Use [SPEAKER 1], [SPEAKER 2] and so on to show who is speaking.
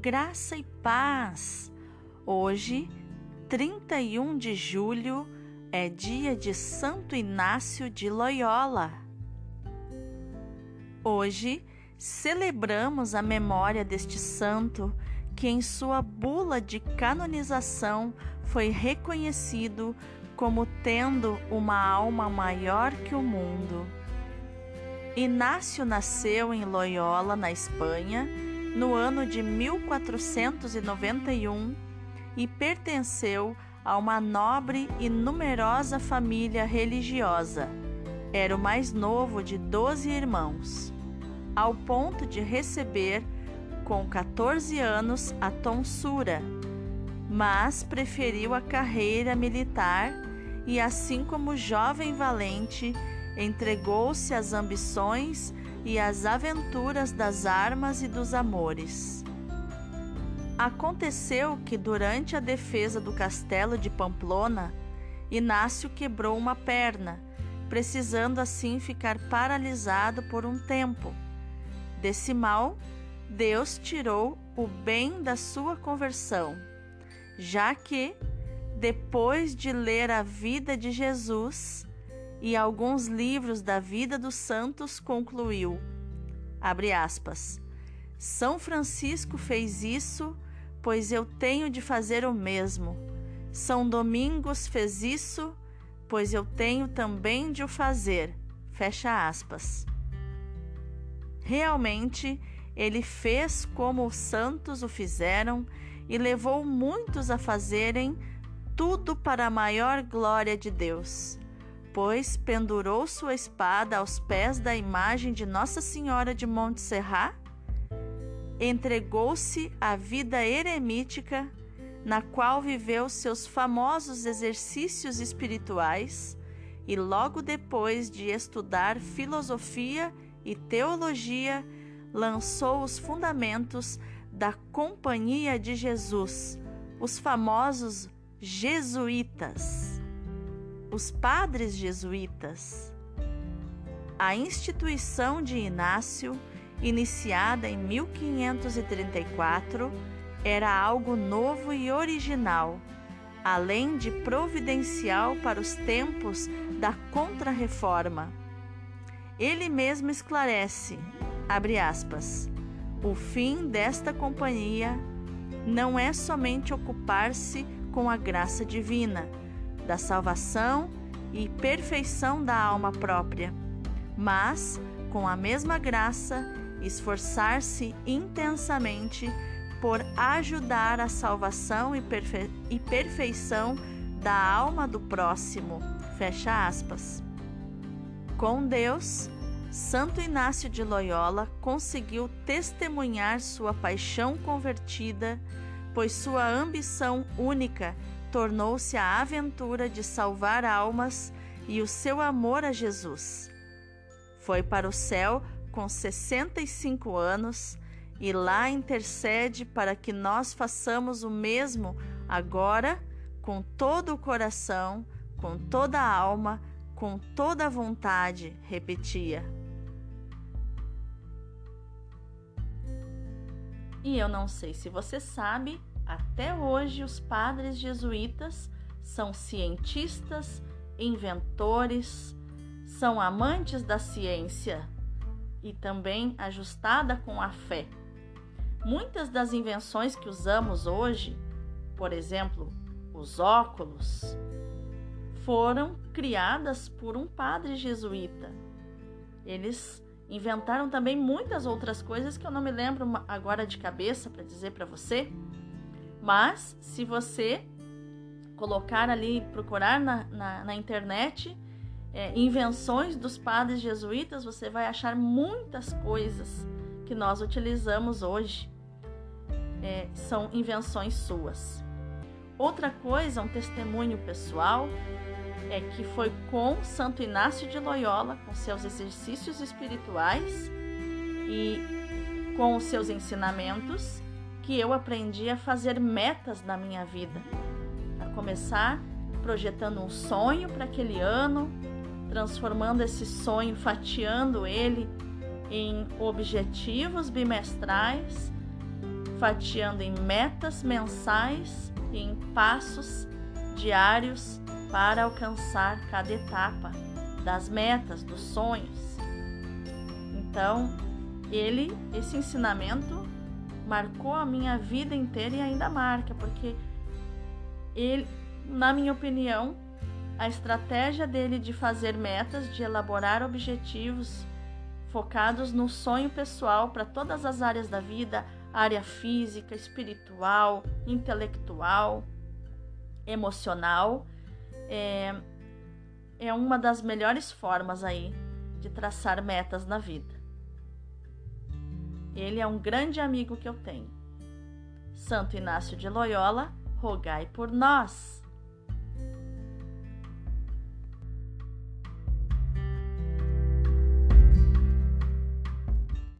[SPEAKER 1] graça e paz. Hoje, 31 de julho, é dia de Santo Inácio de Loyola. Hoje, celebramos a memória deste santo que, em sua bula de canonização, foi reconhecido como tendo uma alma maior que o mundo. Inácio nasceu em Loyola, na Espanha, no ano de 1491 e pertenceu a uma nobre e numerosa família religiosa. Era o mais novo de doze irmãos, ao ponto de receber, com 14 anos, a tonsura, mas preferiu a carreira militar e, assim como jovem valente, entregou-se às ambições e às aventuras das armas e dos amores. Aconteceu que, durante a defesa do castelo de Pamplona, Inácio quebrou uma perna, precisando assim ficar paralisado por um tempo. Desse mal, Deus tirou o bem da sua conversão, já que, depois de ler a vida de Jesus, e alguns livros da vida dos santos concluiu, aspas, São Francisco fez isso, pois eu tenho de fazer o mesmo. São Domingos fez isso, pois eu tenho também de o fazer. Fecha aspas. Realmente, ele fez como os santos o fizeram e levou muitos a fazerem tudo para a maior glória de Deus pois pendurou sua espada aos pés da imagem de Nossa Senhora de Montserrat, entregou-se à vida eremítica, na qual viveu seus famosos exercícios espirituais, e logo depois de estudar filosofia e teologia, lançou os fundamentos da Companhia de Jesus, os famosos jesuítas os padres jesuítas. A instituição de Inácio, iniciada em 1534, era algo novo e original, além de providencial para os tempos da Contra-Reforma. Ele mesmo esclarece, abre aspas, o fim desta companhia não é somente ocupar-se com a graça divina, da salvação e perfeição da alma própria, mas, com a mesma graça, esforçar-se intensamente por ajudar a salvação e, perfe e perfeição da alma do próximo. Fecha aspas. Com Deus, Santo Inácio de Loyola conseguiu testemunhar sua paixão convertida, pois sua ambição única tornou-se a aventura de salvar almas e o seu amor a Jesus. Foi para o céu com 65 anos e lá intercede para que nós façamos o mesmo agora com todo o coração, com toda a alma, com toda a vontade, repetia. E eu não sei se você sabe, até hoje, os padres jesuítas são cientistas, inventores, são amantes da ciência e também ajustada com a fé. Muitas das invenções que usamos hoje, por exemplo, os óculos, foram criadas por um padre jesuíta. Eles inventaram também muitas outras coisas que eu não me lembro agora de cabeça para dizer para você, mas se você colocar ali, procurar na, na, na internet é, invenções dos padres jesuítas, você vai achar muitas coisas que nós utilizamos hoje. É, são invenções suas. Outra coisa, um testemunho pessoal, é que foi com Santo Inácio de Loyola, com seus exercícios espirituais e com os seus ensinamentos, que eu aprendi a fazer metas na minha vida. A começar projetando um sonho para aquele ano, transformando esse sonho, fatiando ele em objetivos bimestrais, fatiando em metas mensais e em passos diários para alcançar cada etapa das metas, dos sonhos. Então, ele, esse ensinamento marcou a minha vida inteira e ainda marca, porque ele, na minha opinião, a estratégia dele de fazer metas, de elaborar objetivos focados no sonho pessoal para todas as áreas da vida, área física, espiritual, intelectual, emocional, é, é uma das melhores formas aí de traçar metas na vida. Ele é um grande amigo que eu tenho. Santo Inácio de Loyola, rogai por nós.